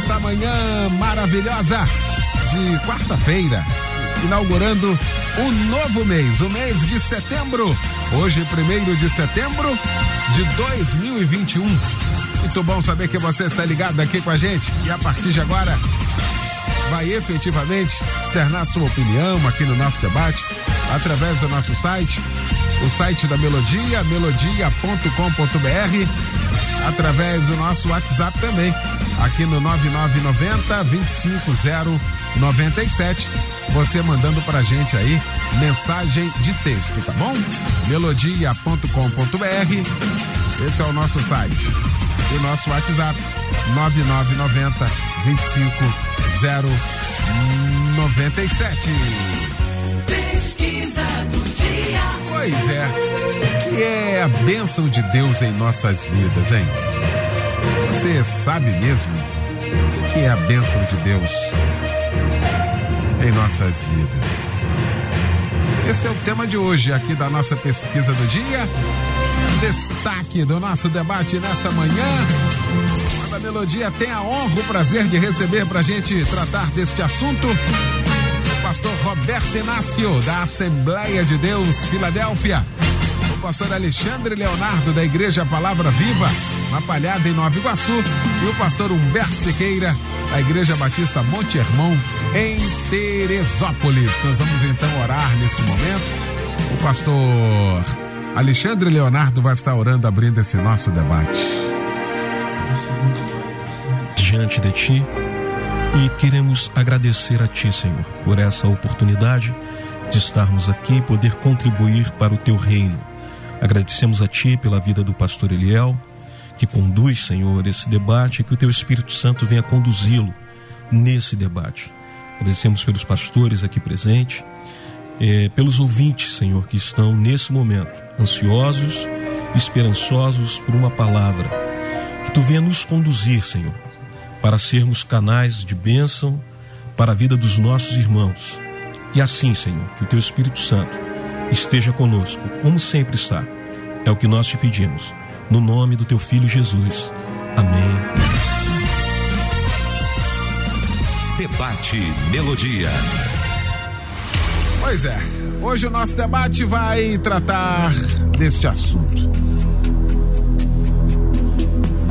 esta manhã maravilhosa de quarta-feira, inaugurando um novo mês, o mês de setembro. Hoje, primeiro de setembro de 2021. Muito bom saber que você está ligado aqui com a gente e a partir de agora vai efetivamente externar sua opinião aqui no nosso debate através do nosso site, o site da Melodia, melodia.com.br, através do nosso WhatsApp também, aqui no 9990 25097. Você mandando pra gente aí mensagem de texto, tá bom? melodia.com.br. Esse é o nosso site. E o nosso WhatsApp 9990 25097. Pesquisa do dia. Pois é. É a bênção de Deus em nossas vidas, hein? Você sabe mesmo o que é a bênção de Deus em nossas vidas? Esse é o tema de hoje aqui da nossa pesquisa do dia. Destaque do nosso debate nesta manhã. A Melodia tem a honra, o prazer de receber para a gente tratar deste assunto pastor Roberto Inácio, da Assembleia de Deus, Filadélfia pastor Alexandre Leonardo, da Igreja Palavra Viva, na Palhada em Nova Iguaçu, e o pastor Humberto Siqueira, da Igreja Batista Monte Hermão, em Teresópolis. Nós vamos então orar nesse momento. O pastor Alexandre Leonardo vai estar orando, abrindo esse nosso debate. Diante de ti, e queremos agradecer a Ti, Senhor, por essa oportunidade de estarmos aqui e poder contribuir para o Teu reino. Agradecemos a Ti pela vida do pastor Eliel, que conduz, Senhor, esse debate, e que o Teu Espírito Santo venha conduzi-lo nesse debate. Agradecemos pelos pastores aqui presentes, eh, pelos ouvintes, Senhor, que estão nesse momento ansiosos, esperançosos por uma palavra. Que Tu venha nos conduzir, Senhor, para sermos canais de bênção para a vida dos nossos irmãos. E assim, Senhor, que o Teu Espírito Santo esteja conosco, como sempre está. É o que nós te pedimos. No nome do teu filho Jesus. Amém. Debate Melodia. Pois é, hoje o nosso debate vai tratar deste assunto.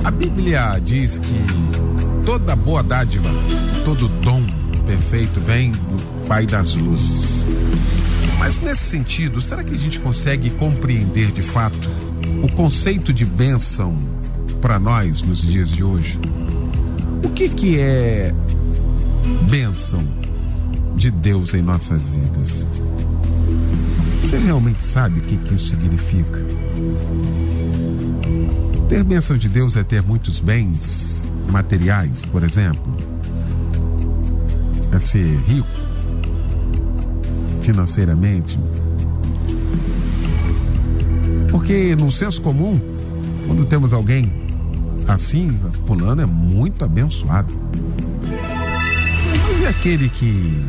A Bíblia diz que toda boa dádiva, todo dom perfeito vem do Pai das luzes. Mas nesse sentido, será que a gente consegue compreender de fato o conceito de bênção para nós nos dias de hoje? O que que é bênção de Deus em nossas vidas? Você realmente sabe o que, que isso significa? Ter bênção de Deus é ter muitos bens materiais, por exemplo. É ser rico financeiramente. Porque no senso comum, quando temos alguém assim, fulano é muito abençoado. E aquele que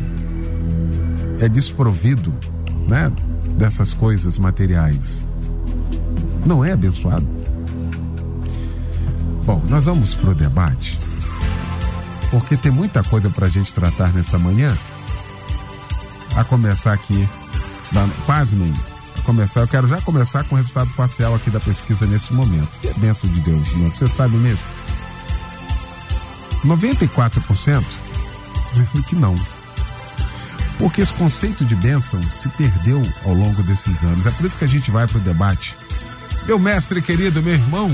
é desprovido, né, dessas coisas materiais, não é abençoado? Bom, nós vamos pro debate, porque tem muita coisa para a gente tratar nessa manhã a começar aqui, da, pasmem, começar, eu quero já começar com o resultado parcial aqui da pesquisa nesse momento. Que é benção de Deus, senhor. Você sabe mesmo? 94% dizendo que não. Porque esse conceito de bênção se perdeu ao longo desses anos. É por isso que a gente vai para o debate. Meu mestre querido, meu irmão,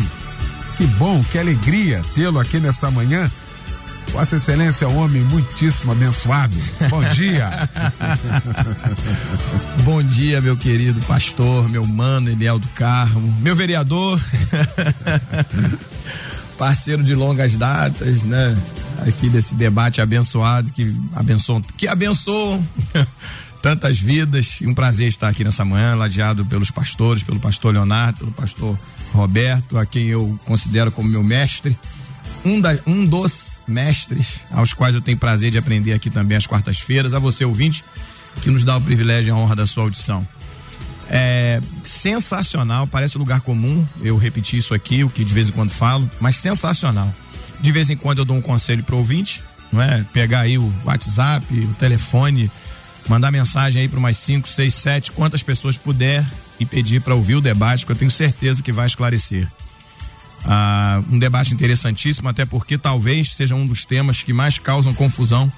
que bom, que alegria tê-lo aqui nesta manhã Vossa Excelência é um homem muitíssimo abençoado. Bom dia. Bom dia, meu querido pastor, meu mano Eliel do Carmo, meu vereador, parceiro de longas datas, né? aqui desse debate abençoado que abençoam, que abençoam tantas vidas. Um prazer estar aqui nessa manhã, ladeado pelos pastores, pelo pastor Leonardo, pelo pastor Roberto, a quem eu considero como meu mestre. Um, da, um dos mestres aos quais eu tenho prazer de aprender aqui também às quartas-feiras. A você, ouvinte, que nos dá o privilégio e a honra da sua audição. É sensacional, parece lugar comum, eu repeti isso aqui, o que de vez em quando falo, mas sensacional. De vez em quando eu dou um conselho pro ouvinte, não é? Pegar aí o WhatsApp, o telefone, mandar mensagem aí para mais 5, 6, 7, quantas pessoas puder e pedir para ouvir o debate, que eu tenho certeza que vai esclarecer. Ah, um debate interessantíssimo, até porque talvez seja um dos temas que mais causam confusão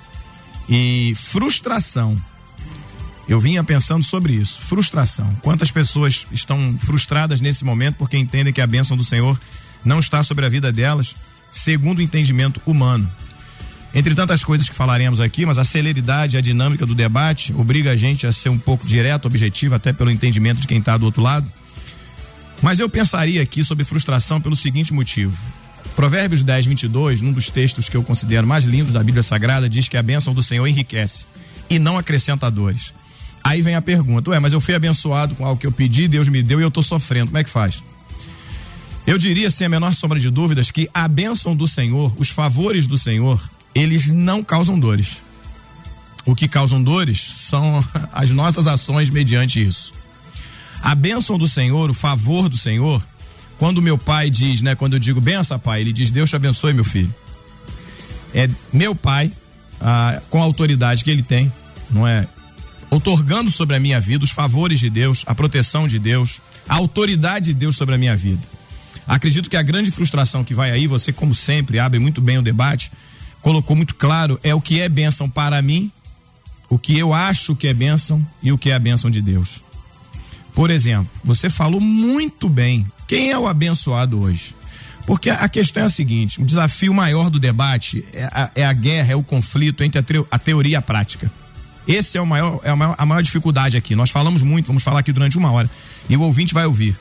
e frustração eu vinha pensando sobre isso, frustração. Quantas pessoas estão frustradas nesse momento porque entendem que a bênção do Senhor não está sobre a vida delas, segundo o entendimento humano. Entre tantas coisas que falaremos aqui, mas a celeridade, a dinâmica do debate obriga a gente a ser um pouco direto, objetivo, até pelo entendimento de quem está do outro lado. Mas eu pensaria aqui sobre frustração pelo seguinte motivo. Provérbios 10, 22, num dos textos que eu considero mais lindos da Bíblia Sagrada, diz que a bênção do Senhor enriquece e não acrescenta dores. Aí vem a pergunta: ué, mas eu fui abençoado com algo que eu pedi, Deus me deu e eu estou sofrendo. Como é que faz? Eu diria, sem a menor sombra de dúvidas, que a bênção do Senhor, os favores do Senhor, eles não causam dores. O que causam dores são as nossas ações mediante isso. A bênção do Senhor, o favor do Senhor, quando meu pai diz, né, quando eu digo benção, pai, ele diz: Deus te abençoe, meu filho. É meu pai, ah, com a autoridade que ele tem, não é? otorgando sobre a minha vida os favores de Deus, a proteção de Deus, a autoridade de Deus sobre a minha vida. Acredito que a grande frustração que vai aí, você, como sempre, abre muito bem o debate, colocou muito claro, é o que é bênção para mim, o que eu acho que é bênção e o que é a bênção de Deus. Por exemplo, você falou muito bem. Quem é o abençoado hoje? Porque a questão é a seguinte: o desafio maior do debate é a, é a guerra, é o conflito entre a, a teoria e a prática. Esse é, o maior, é a, maior, a maior dificuldade aqui. Nós falamos muito, vamos falar aqui durante uma hora. E o ouvinte vai ouvir.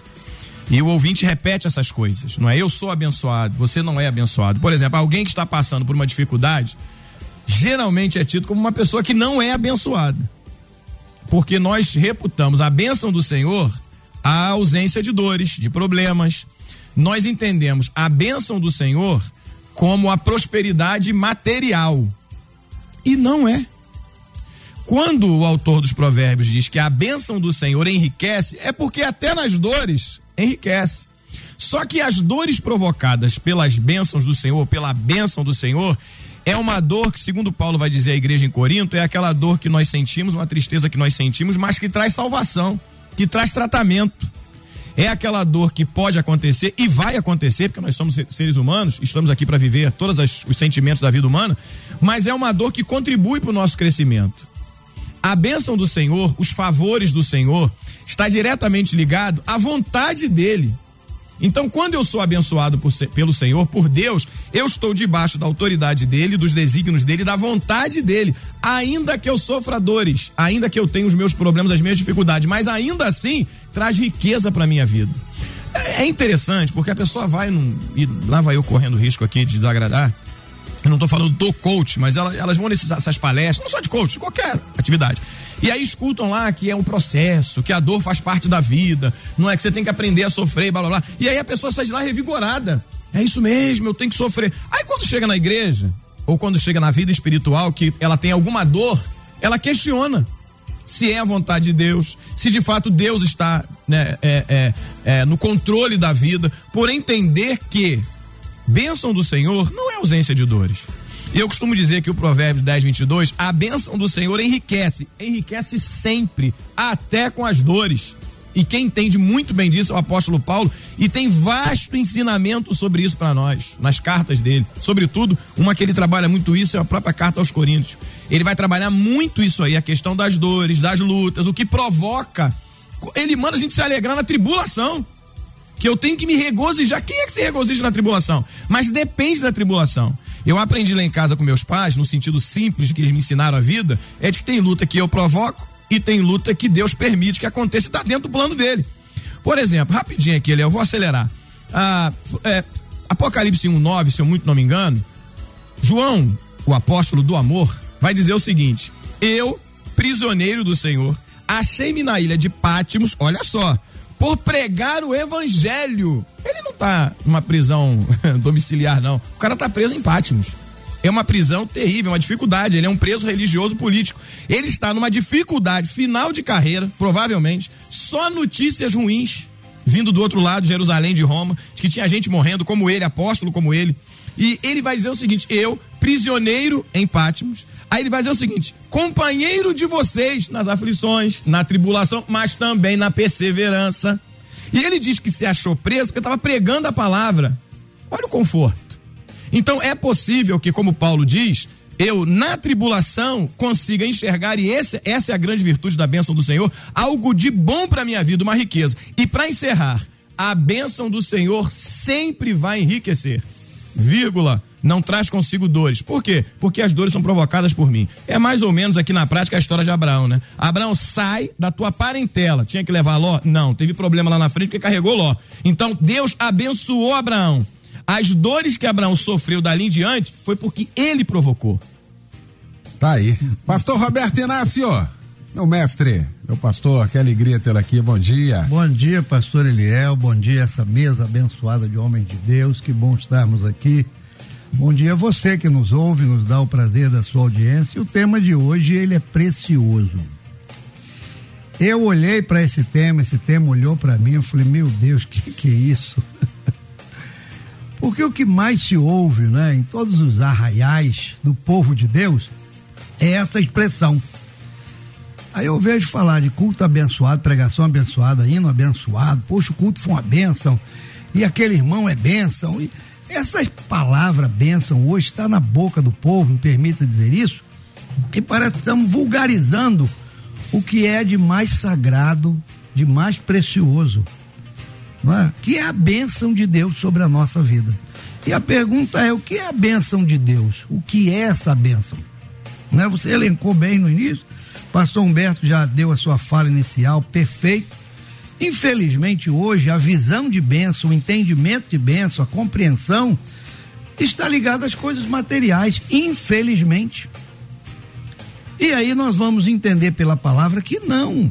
E o ouvinte repete essas coisas. Não é eu sou abençoado, você não é abençoado. Por exemplo, alguém que está passando por uma dificuldade, geralmente é tido como uma pessoa que não é abençoada. Porque nós reputamos a bênção do Senhor a ausência de dores, de problemas. Nós entendemos a bênção do Senhor como a prosperidade material. E não é. Quando o autor dos provérbios diz que a bênção do Senhor enriquece, é porque até nas dores enriquece. Só que as dores provocadas pelas bênçãos do Senhor, pela bênção do Senhor, é uma dor que, segundo Paulo vai dizer à igreja em Corinto, é aquela dor que nós sentimos, uma tristeza que nós sentimos, mas que traz salvação, que traz tratamento. É aquela dor que pode acontecer e vai acontecer, porque nós somos seres humanos, estamos aqui para viver todos os sentimentos da vida humana, mas é uma dor que contribui para o nosso crescimento. A bênção do Senhor, os favores do Senhor, está diretamente ligado à vontade dele. Então, quando eu sou abençoado por, pelo Senhor, por Deus, eu estou debaixo da autoridade dele, dos desígnios dele, da vontade dele. Ainda que eu sofra dores, ainda que eu tenha os meus problemas, as minhas dificuldades, mas ainda assim traz riqueza para minha vida. É, é interessante, porque a pessoa vai num, e lá vai eu correndo risco aqui de desagradar eu não estou falando do coach, mas elas, vão nessas palestras, não só de coach, de qualquer atividade. E aí escutam lá que é um processo, que a dor faz parte da vida, não é que você tem que aprender a sofrer, blá blá blá. E aí a pessoa sai de lá revigorada. É isso mesmo, eu tenho que sofrer. Aí quando chega na igreja, ou quando chega na vida espiritual, que ela tem alguma dor, ela questiona se é a vontade de Deus, se de fato Deus está né, é, é, é, no controle da vida, por entender que Bênção do Senhor não é ausência de dores. E eu costumo dizer que o Provérbios 10, 22, a bênção do Senhor enriquece, enriquece sempre, até com as dores. E quem entende muito bem disso é o apóstolo Paulo e tem vasto ensinamento sobre isso para nós, nas cartas dele. Sobretudo, uma que ele trabalha muito isso é a própria carta aos Coríntios. Ele vai trabalhar muito isso aí, a questão das dores, das lutas, o que provoca. Ele manda a gente se alegrar na tribulação que eu tenho que me regozijar. Quem é que se regozija na tribulação? Mas depende da tribulação. Eu aprendi lá em casa com meus pais, no sentido simples que eles me ensinaram a vida, é de que tem luta que eu provoco e tem luta que Deus permite que aconteça e está dentro do plano dele. Por exemplo, rapidinho aqui, eu vou acelerar. Ah, é, Apocalipse 1,9, se eu muito não me engano, João, o apóstolo do amor, vai dizer o seguinte: Eu, prisioneiro do Senhor, achei-me na ilha de Pátimos, olha só, por pregar o evangelho. Ele não tá numa prisão domiciliar, não. O cara tá preso em Pátimos. É uma prisão terrível, uma dificuldade. Ele é um preso religioso político. Ele está numa dificuldade final de carreira, provavelmente. Só notícias ruins vindo do outro lado, Jerusalém de Roma, de que tinha gente morrendo como ele, apóstolo como ele. E ele vai dizer o seguinte: eu, prisioneiro em Pátimos. Aí ele vai dizer o seguinte: companheiro de vocês nas aflições, na tribulação, mas também na perseverança. E ele diz que se achou preso porque estava pregando a palavra. Olha o conforto. Então é possível que, como Paulo diz, eu na tribulação consiga enxergar, e esse, essa é a grande virtude da bênção do Senhor, algo de bom para minha vida, uma riqueza. E para encerrar, a bênção do Senhor sempre vai enriquecer. Vírgula, não traz consigo dores. Por quê? Porque as dores são provocadas por mim. É mais ou menos aqui na prática a história de Abraão, né? Abraão sai da tua parentela. Tinha que levar Ló? Não, teve problema lá na frente porque carregou Ló. Então Deus abençoou Abraão. As dores que Abraão sofreu dali em diante foi porque ele provocou. Tá aí. Pastor Roberto Inácio, meu mestre, meu pastor, que alegria tê-lo aqui, bom dia. Bom dia, pastor Eliel, bom dia essa mesa abençoada de homens de Deus, que bom estarmos aqui. Bom dia a você que nos ouve, nos dá o prazer da sua audiência. E o tema de hoje, ele é precioso. Eu olhei para esse tema, esse tema olhou para mim, eu falei, meu Deus, que que é isso? Porque o que mais se ouve, né, em todos os arraiais do povo de Deus é essa expressão. Aí eu vejo falar de culto abençoado, pregação abençoada, hino abençoado, poxa, o culto foi uma bênção, e aquele irmão é bênção. E essa palavra bênção hoje está na boca do povo, me permita dizer isso, e parece que estamos vulgarizando o que é de mais sagrado, de mais precioso é? que é a bênção de Deus sobre a nossa vida. E a pergunta é: o que é a bênção de Deus? O que é essa bênção? Né? Você elencou bem no início, pastor Humberto já deu a sua fala inicial, perfeito. Infelizmente, hoje, a visão de bênção, o entendimento de bênção, a compreensão, está ligada às coisas materiais, infelizmente. E aí nós vamos entender pela palavra que não.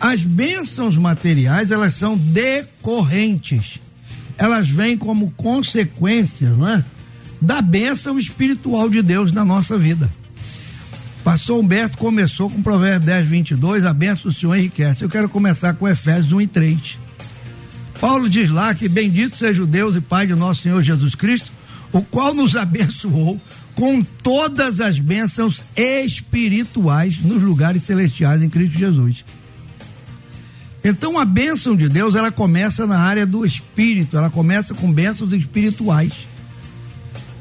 As bênçãos materiais, elas são decorrentes. Elas vêm como consequência, não é? Da bênção espiritual de Deus na nossa vida. Pastor Humberto começou com Provérbios 10, 22, a bênção do Senhor enriquece. Eu quero começar com Efésios 1 e 3. Paulo diz lá que bendito seja o Deus e Pai de nosso Senhor Jesus Cristo, o qual nos abençoou com todas as bênçãos espirituais nos lugares celestiais em Cristo Jesus. Então a bênção de Deus, ela começa na área do espírito, ela começa com bênçãos espirituais.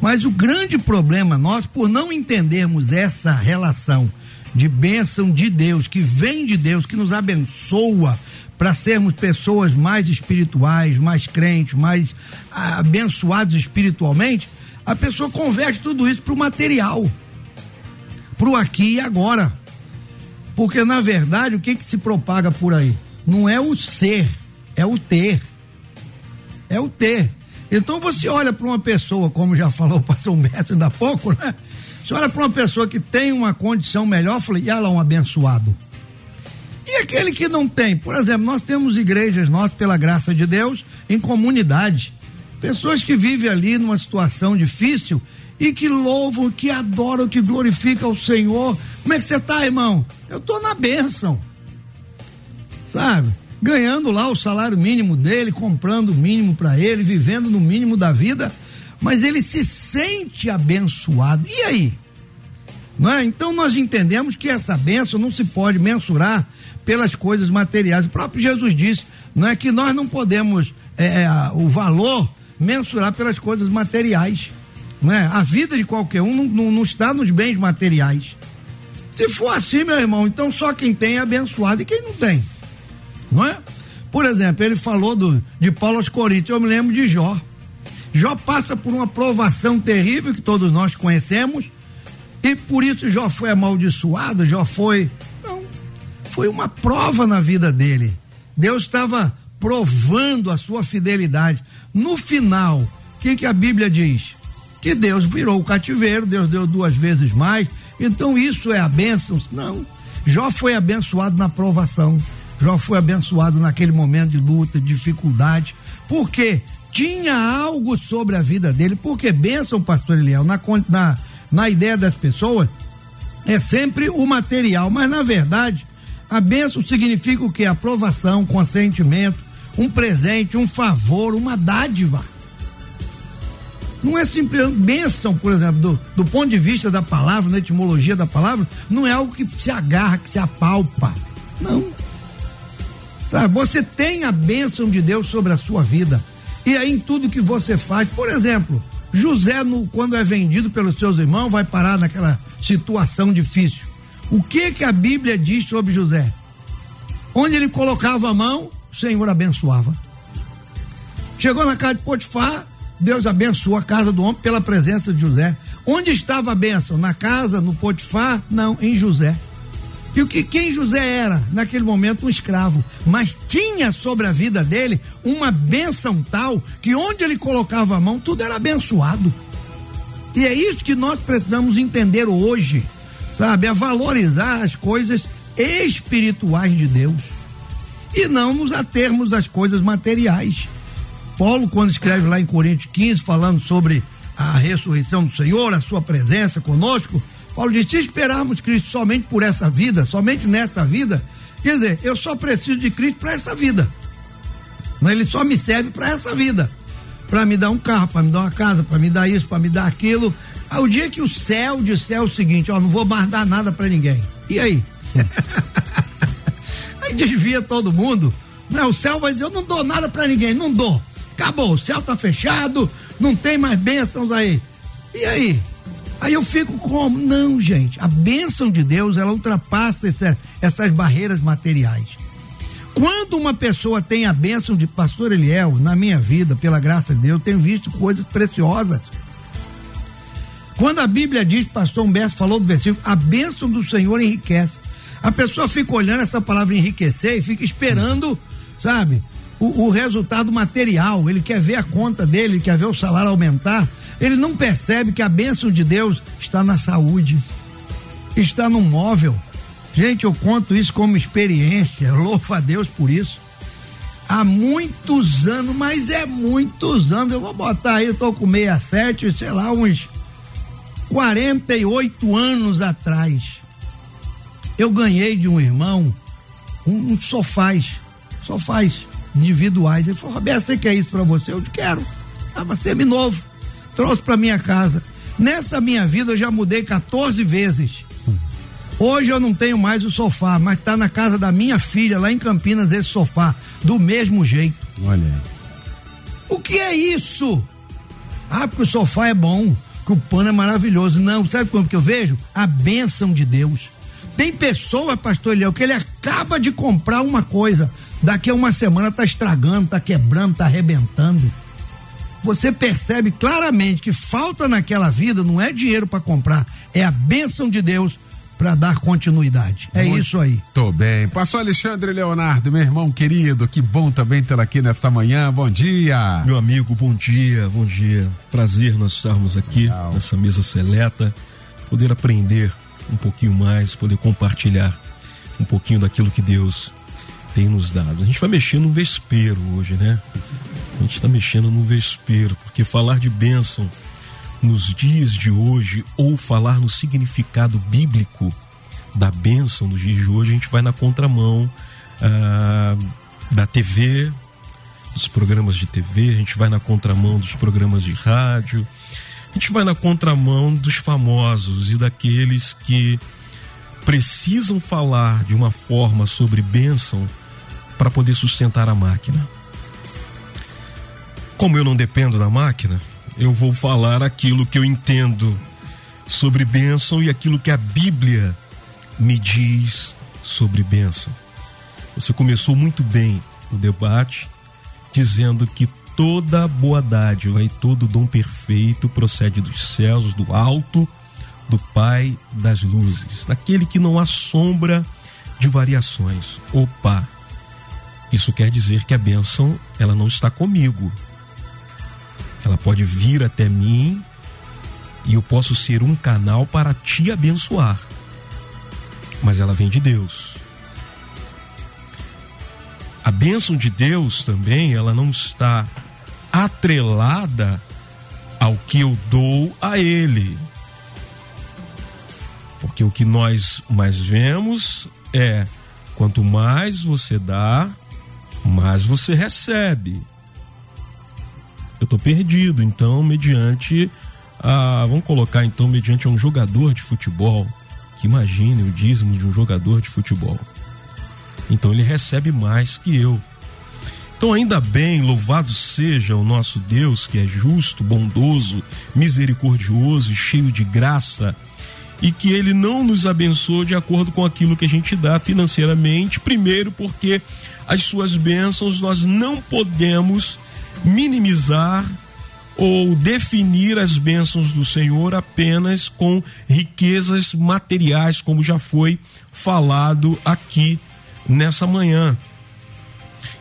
Mas o grande problema nós, por não entendermos essa relação de bênção de Deus, que vem de Deus, que nos abençoa para sermos pessoas mais espirituais, mais crentes, mais ah, abençoados espiritualmente, a pessoa converte tudo isso para o material, para o aqui e agora. Porque na verdade, o que que se propaga por aí? Não é o ser, é o ter. É o ter. Então você olha para uma pessoa, como já falou o pastor Humberto ainda há pouco, né? Você olha para uma pessoa que tem uma condição melhor, fala, e ela é um abençoado. E aquele que não tem? Por exemplo, nós temos igrejas, nós, pela graça de Deus, em comunidade. Pessoas que vivem ali numa situação difícil e que louvam, que adoram, que glorificam o Senhor. Como é que você está, irmão? Eu estou na bênção sabe? Ganhando lá o salário mínimo dele, comprando o mínimo para ele, vivendo no mínimo da vida, mas ele se sente abençoado. E aí? É? Então nós entendemos que essa bênção não se pode mensurar pelas coisas materiais. O próprio Jesus disse, não é que nós não podemos é, é o valor mensurar pelas coisas materiais. É? A vida de qualquer um não, não, não está nos bens materiais. Se for assim, meu irmão, então só quem tem é abençoado e quem não tem não é? Por exemplo, ele falou do, de Paulo aos Coríntios, eu me lembro de Jó. Jó passa por uma provação terrível que todos nós conhecemos, e por isso Jó foi amaldiçoado, Jó foi. Não, foi uma prova na vida dele. Deus estava provando a sua fidelidade. No final, o que, que a Bíblia diz? que Deus virou o cativeiro, Deus deu duas vezes mais. Então isso é a bênção? Não. Jó foi abençoado na provação. Jó foi abençoado naquele momento de luta, de dificuldade. Por quê? Tinha algo sobre a vida dele. Porque bênção, pastor Eliel, na, na, na ideia das pessoas, é sempre o material. Mas na verdade, a bênção significa o quê? Aprovação, consentimento, um presente, um favor, uma dádiva. Não é simplesmente bênção, por exemplo, do, do ponto de vista da palavra, da etimologia da palavra, não é algo que se agarra, que se apalpa. Não. Sabe, você tem a bênção de Deus sobre a sua vida. E aí em tudo que você faz, por exemplo, José, no, quando é vendido pelos seus irmãos, vai parar naquela situação difícil. O que que a Bíblia diz sobre José? Onde ele colocava a mão, o Senhor abençoava. Chegou na casa de Potifar, Deus abençoou a casa do homem pela presença de José. Onde estava a bênção? Na casa, no Potifar? Não, em José. E o que quem José era? Naquele momento um escravo, mas tinha sobre a vida dele uma bênção tal que onde ele colocava a mão tudo era abençoado. E é isso que nós precisamos entender hoje, sabe? A valorizar as coisas espirituais de Deus e não nos atermos às coisas materiais. Paulo, quando escreve lá em Coríntios 15, falando sobre a ressurreição do Senhor, a sua presença conosco, Paulo diz: se esperarmos Cristo somente por essa vida, somente nessa vida, quer dizer, eu só preciso de Cristo para essa vida. Mas ele só me serve para essa vida. Para me dar um carro, para me dar uma casa, para me dar isso, para me dar aquilo. Ao dia que o céu disser o seguinte, ó, não vou mais dar nada para ninguém. E aí? aí desvia todo mundo. Não, o céu vai dizer, eu não dou nada para ninguém, não dou. Acabou, o céu tá fechado, não tem mais bênçãos aí. E aí? Aí eu fico como? Não, gente. A bênção de Deus, ela ultrapassa essa, essas barreiras materiais. Quando uma pessoa tem a bênção de pastor Eliel, na minha vida, pela graça de Deus, eu tenho visto coisas preciosas. Quando a Bíblia diz, pastor Humberto falou do versículo, a bênção do Senhor enriquece. A pessoa fica olhando essa palavra enriquecer e fica esperando, sabe, o, o resultado material. Ele quer ver a conta dele, quer ver o salário aumentar. Ele não percebe que a bênção de Deus está na saúde, está no móvel. Gente, eu conto isso como experiência, louvo a Deus por isso. Há muitos anos, mas é muitos anos, eu vou botar aí, eu tô com 67, sei lá, uns 48 anos atrás. Eu ganhei de um irmão um, um sofás, sofás individuais. Ele falou, Roberto, você quer isso para você? Eu quero. Ah, mas você é novo trouxe para minha casa. Nessa minha vida eu já mudei 14 vezes. Hoje eu não tenho mais o sofá, mas está na casa da minha filha, lá em Campinas, esse sofá, do mesmo jeito. Olha aí. O que é isso? Ah, porque o sofá é bom, que o pano é maravilhoso. Não, sabe como que eu vejo? A bênção de Deus. Tem pessoa, pastor Léo, que ele acaba de comprar uma coisa, daqui a uma semana tá estragando, tá quebrando, tá arrebentando você percebe claramente que falta naquela vida não é dinheiro para comprar, é a bênção de Deus para dar continuidade. É Muito isso aí. Tô bem. Passou Alexandre Leonardo, meu irmão querido, que bom também tê-lo aqui nesta manhã. Bom dia. Meu amigo, bom dia, bom dia. Prazer nós estarmos aqui Legal. nessa mesa seleta, poder aprender um pouquinho mais, poder compartilhar um pouquinho daquilo que Deus tem nos dado. A gente vai mexer no vespeiro hoje, né? A gente está mexendo no vespeiro, porque falar de bênção nos dias de hoje, ou falar no significado bíblico da bênção nos dias de hoje, a gente vai na contramão ah, da TV, dos programas de TV, a gente vai na contramão dos programas de rádio, a gente vai na contramão dos famosos e daqueles que precisam falar de uma forma sobre bênção para poder sustentar a máquina. Como eu não dependo da máquina, eu vou falar aquilo que eu entendo sobre bênção e aquilo que a Bíblia me diz sobre bênção. Você começou muito bem o debate dizendo que toda boa dádiva e todo dom perfeito procede dos céus, do alto, do Pai das luzes, daquele que não há sombra de variações. Opa! Isso quer dizer que a bênção ela não está comigo, ela pode vir até mim E eu posso ser um canal para te abençoar. Mas ela vem de Deus. A bênção de Deus também, ela não está atrelada ao que eu dou a Ele. Porque o que nós mais vemos é quanto mais você dá, mais você recebe. Eu estou perdido, então, mediante a. Vamos colocar então, mediante um jogador de futebol. Que imagine o dízimo de um jogador de futebol. Então ele recebe mais que eu. Então, ainda bem, louvado seja o nosso Deus, que é justo, bondoso, misericordioso e cheio de graça e que ele não nos abençoe de acordo com aquilo que a gente dá financeiramente, primeiro porque as suas bênçãos nós não podemos minimizar ou definir as bênçãos do Senhor apenas com riquezas materiais, como já foi falado aqui nessa manhã.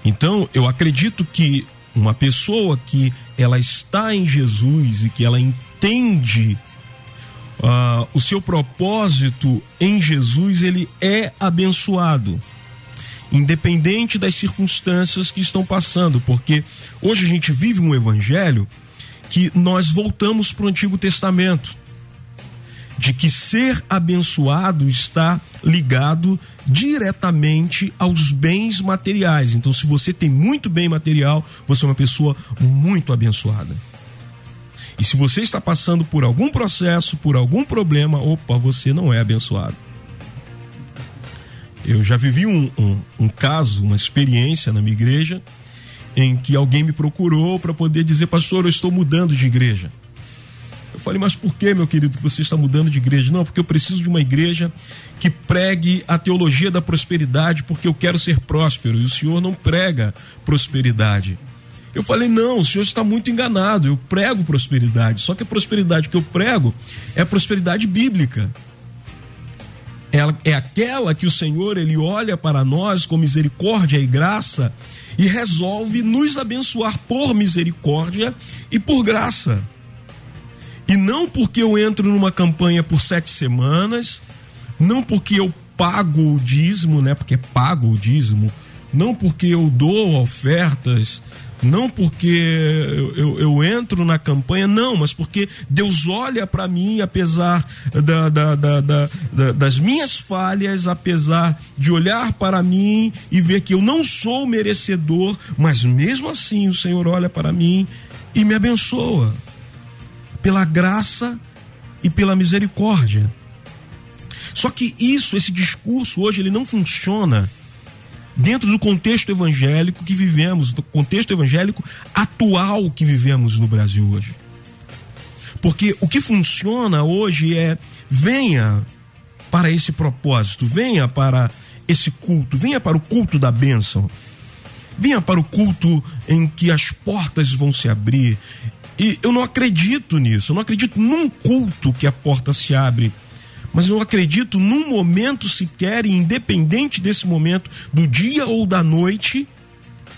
Então, eu acredito que uma pessoa que ela está em Jesus e que ela entende uh, o seu propósito em Jesus, ele é abençoado. Independente das circunstâncias que estão passando, porque hoje a gente vive um evangelho que nós voltamos para o Antigo Testamento, de que ser abençoado está ligado diretamente aos bens materiais. Então, se você tem muito bem material, você é uma pessoa muito abençoada. E se você está passando por algum processo, por algum problema, opa, você não é abençoado. Eu já vivi um, um, um caso, uma experiência na minha igreja, em que alguém me procurou para poder dizer, pastor, eu estou mudando de igreja. Eu falei, mas por que, meu querido, que você está mudando de igreja? Não, porque eu preciso de uma igreja que pregue a teologia da prosperidade, porque eu quero ser próspero. E o senhor não prega prosperidade. Eu falei: não, o senhor está muito enganado. Eu prego prosperidade. Só que a prosperidade que eu prego é prosperidade bíblica. É, é aquela que o Senhor ele olha para nós com misericórdia e graça e resolve nos abençoar por misericórdia e por graça. E não porque eu entro numa campanha por sete semanas, não porque eu pago o dízimo, né? Porque pago o dízimo, não porque eu dou ofertas, não porque eu, eu, entro na campanha, não, mas porque Deus olha para mim, apesar da, da, da, das minhas falhas, apesar de olhar para mim e ver que eu não sou merecedor, mas mesmo assim o Senhor olha para mim e me abençoa pela graça e pela misericórdia. Só que isso, esse discurso hoje, ele não funciona dentro do contexto evangélico que vivemos, do contexto evangélico atual que vivemos no Brasil hoje. Porque o que funciona hoje é venha para esse propósito, venha para esse culto, venha para o culto da bênção. Venha para o culto em que as portas vão se abrir. E eu não acredito nisso, eu não acredito num culto que a porta se abre mas eu acredito num momento sequer, independente desse momento, do dia ou da noite,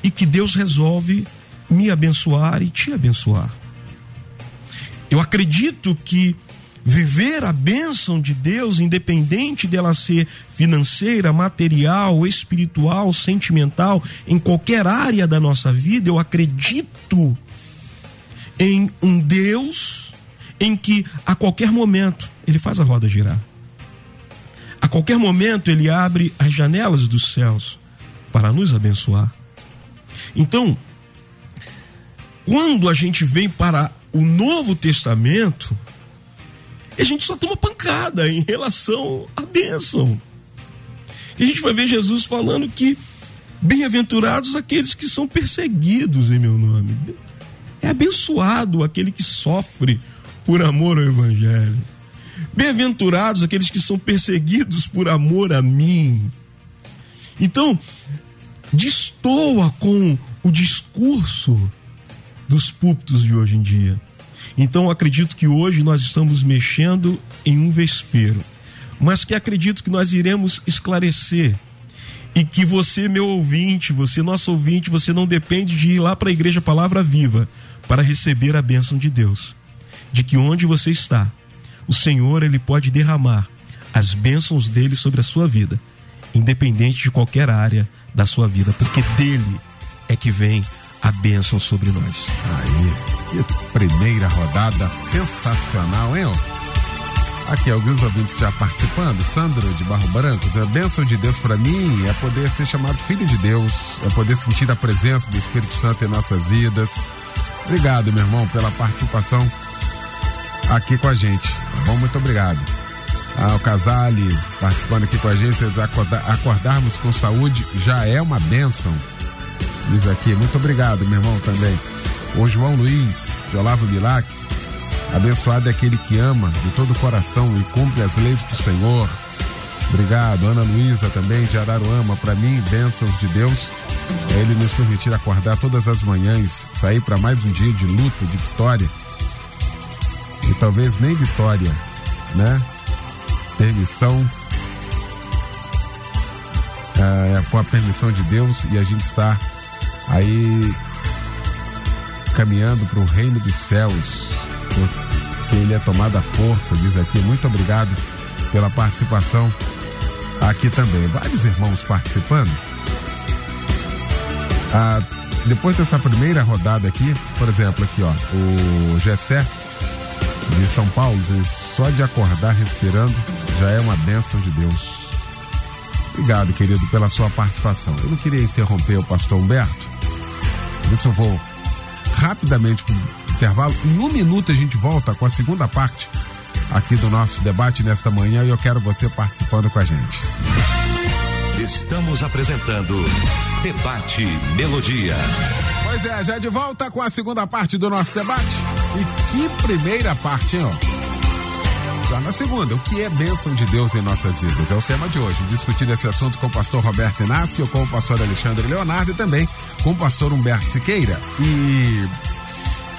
e que Deus resolve me abençoar e te abençoar. Eu acredito que viver a bênção de Deus, independente dela ser financeira, material, espiritual, sentimental, em qualquer área da nossa vida, eu acredito em um Deus em que a qualquer momento ele faz a roda girar. A qualquer momento ele abre as janelas dos céus para nos abençoar. Então, quando a gente vem para o Novo Testamento, a gente só toma pancada em relação à bênção. E a gente vai ver Jesus falando que bem-aventurados aqueles que são perseguidos em meu nome. É abençoado aquele que sofre por amor ao Evangelho. Bem-aventurados aqueles que são perseguidos por amor a mim. Então, destoa com o discurso dos púlpitos de hoje em dia. Então, acredito que hoje nós estamos mexendo em um vespeiro, mas que acredito que nós iremos esclarecer e que você, meu ouvinte, você, nosso ouvinte, você não depende de ir lá para a igreja Palavra Viva para receber a bênção de Deus de que onde você está, o Senhor ele pode derramar as bênçãos dele sobre a sua vida, independente de qualquer área da sua vida, porque dele é que vem a bênção sobre nós. Aí, que primeira rodada sensacional, hein? Aqui, alguns ouvintes já participando. Sandro de Barro Branco, a bênção de Deus para mim é poder ser chamado filho de Deus, é poder sentir a presença do Espírito Santo em nossas vidas. Obrigado, meu irmão, pela participação aqui com a gente. Tá bom? Muito obrigado. Ah, o Casale participando aqui com a gente, acordar, acordarmos com saúde já é uma bênção. Diz aqui, muito obrigado, meu irmão, também. O João Luiz, de Olavo Bilac, abençoado é aquele que ama de todo o coração e cumpre as leis do Senhor. Obrigado, Ana Luísa também, de Araruama, para mim, bênçãos de Deus. É Ele nos permitir acordar todas as manhãs, sair para mais um dia de luta, de vitória. E talvez nem vitória, né? Permissão. É, com a permissão de Deus e a gente está aí caminhando para o reino dos céus, porque ele é tomado à força, diz aqui. Muito obrigado pela participação aqui também. Vários irmãos participando. Ah, depois dessa primeira rodada aqui, por exemplo, aqui ó, o Gessé de São Paulo diz, só de acordar respirando já é uma bênção de Deus. Obrigado, querido, pela sua participação. Eu não queria interromper o pastor Humberto, por isso eu vou rapidamente para o intervalo. Em um minuto a gente volta com a segunda parte aqui do nosso debate nesta manhã e eu quero você participando com a gente. Estamos apresentando Debate Melodia. Pois é, já de volta com a segunda parte do nosso debate. E que primeira parte, hein, ó? Já na segunda, o que é bênção de Deus em nossas vidas? É o tema de hoje. Discutindo esse assunto com o pastor Roberto Inácio, com o pastor Alexandre Leonardo e também com o pastor Humberto Siqueira. E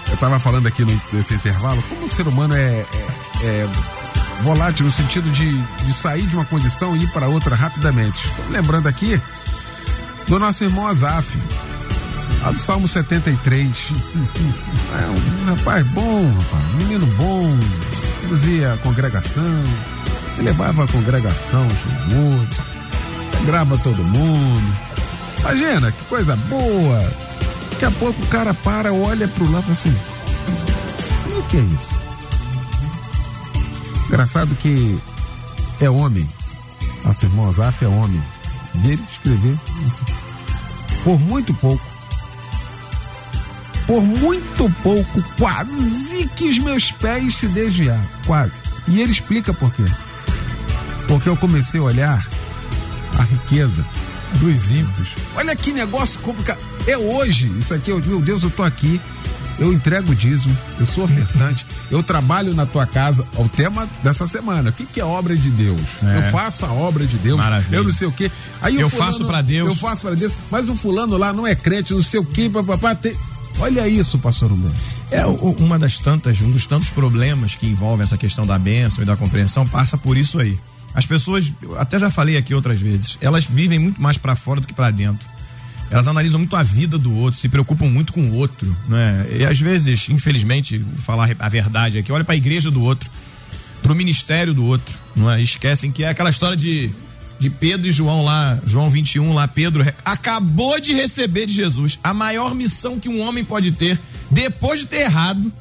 eu estava falando aqui nesse intervalo, como o ser humano é, é, é volátil no sentido de, de sair de uma condição e ir para outra rapidamente. Lembrando aqui do nosso irmão Azaf, lá do Salmo 73. É um rapaz bom, rapaz, um menino bom, conduzia a congregação, levava a congregação, Jesus, grava todo mundo. Imagina, que coisa boa. Daqui a pouco o cara para, olha pro lado e fala assim: o que é isso? Engraçado que é homem. Nosso irmão Azaf é homem. E ele escrever assim, por muito pouco. Por muito pouco, quase que os meus pés se desviaram. Quase. E ele explica por quê. Porque eu comecei a olhar a riqueza dos ímpios. Olha que negócio complicado. É hoje, isso aqui, meu Deus, eu tô aqui eu entrego o dízimo, eu sou ofertante, eu trabalho na tua casa. O tema dessa semana, o que, que é obra de Deus? É. Eu faço a obra de Deus, Maravilha. eu não sei o quê. Aí Eu fulano- faço pra Deus. Eu faço para Deus, mas o fulano lá não é crente, não sei o quê, papapá, tem... Olha isso, pastor Humberto. É uma das tantas, um dos tantos problemas que envolvem essa questão da bênção e da compreensão passa por isso aí. As pessoas, até já falei aqui outras vezes, elas vivem muito mais para fora do que para dentro. Elas analisam muito a vida do outro, se preocupam muito com o outro, né? E às vezes, infelizmente, vou falar a verdade aqui, olha para a igreja do outro, para o ministério do outro, não é? Esquecem que é aquela história de de Pedro e João lá, João 21 lá, Pedro acabou de receber de Jesus a maior missão que um homem pode ter depois de ter errado,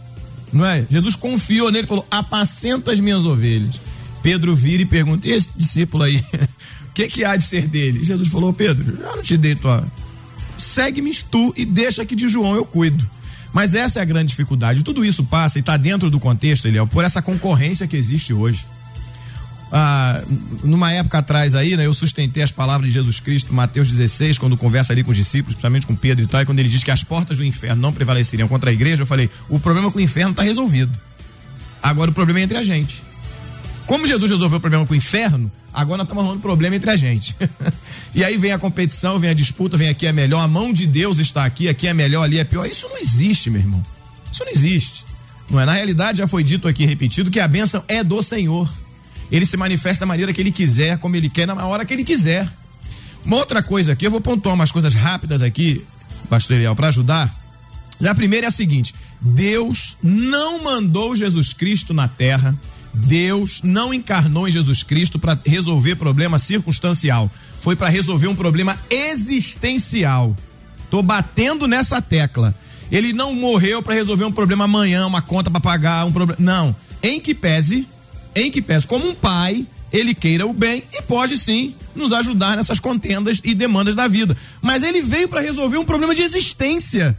não é? Jesus confiou nele, falou: "Apacenta as minhas ovelhas". Pedro vira e pergunta: "E esse discípulo aí, o que que há de ser dele?" Jesus falou: "Pedro, já não te dei tua segue-me tu e deixa que de João eu cuido. Mas essa é a grande dificuldade. Tudo isso passa e está dentro do contexto, Eliel, por essa concorrência que existe hoje. Ah, numa época atrás aí, né, eu sustentei as palavras de Jesus Cristo, Mateus 16, quando conversa ali com os discípulos, principalmente com Pedro e tal, e quando ele diz que as portas do inferno não prevaleceriam contra a igreja, eu falei, o problema com o inferno está resolvido. Agora o problema é entre a gente. Como Jesus resolveu o problema com o inferno, agora nós estamos arrumando problema entre a gente. e aí vem a competição, vem a disputa, vem aqui é melhor, a mão de Deus está aqui, aqui é melhor, ali é pior. Isso não existe, meu irmão. Isso não existe. Não é? Na realidade, já foi dito aqui, repetido, que a bênção é do Senhor. Ele se manifesta da maneira que ele quiser, como ele quer, na hora que ele quiser. Uma outra coisa aqui, eu vou pontuar umas coisas rápidas aqui, pastor Eliel, para ajudar. A primeira é a seguinte: Deus não mandou Jesus Cristo na terra, Deus não encarnou em Jesus Cristo para resolver problema circunstancial, foi para resolver um problema existencial. Tô batendo nessa tecla. Ele não morreu para resolver um problema amanhã, uma conta para pagar, um problema. Não. Em que pese, em que pese, como um pai, ele queira o bem e pode sim nos ajudar nessas contendas e demandas da vida. Mas ele veio para resolver um problema de existência.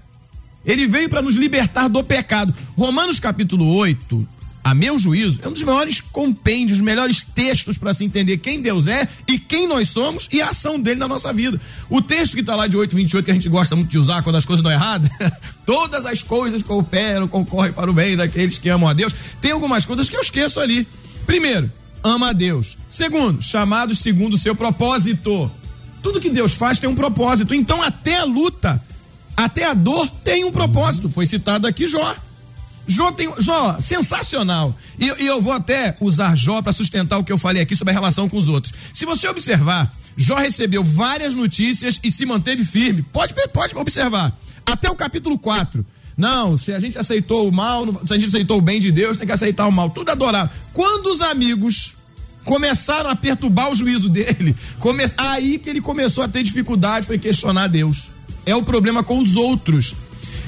Ele veio para nos libertar do pecado. Romanos capítulo 8, a meu juízo, é um dos maiores compêndios, melhores textos para se entender quem Deus é e quem nós somos e a ação dele na nossa vida. O texto que está lá de 8:28 que a gente gosta muito de usar quando as coisas dão errado, todas as coisas cooperam, concorrem para o bem daqueles que amam a Deus. Tem algumas coisas que eu esqueço ali. Primeiro, ama a Deus. Segundo, chamados segundo o seu propósito. Tudo que Deus faz tem um propósito. Então, até a luta, até a dor tem um propósito. Foi citado aqui Jó. Jó tem. Jó, sensacional. E, e eu vou até usar Jó para sustentar o que eu falei aqui sobre a relação com os outros. Se você observar, Jó recebeu várias notícias e se manteve firme. Pode, pode observar. Até o capítulo 4. Não, se a gente aceitou o mal, se a gente aceitou o bem de Deus, tem que aceitar o mal. Tudo adorável. Quando os amigos começaram a perturbar o juízo dele, come... aí que ele começou a ter dificuldade, foi questionar Deus. É o problema com os outros.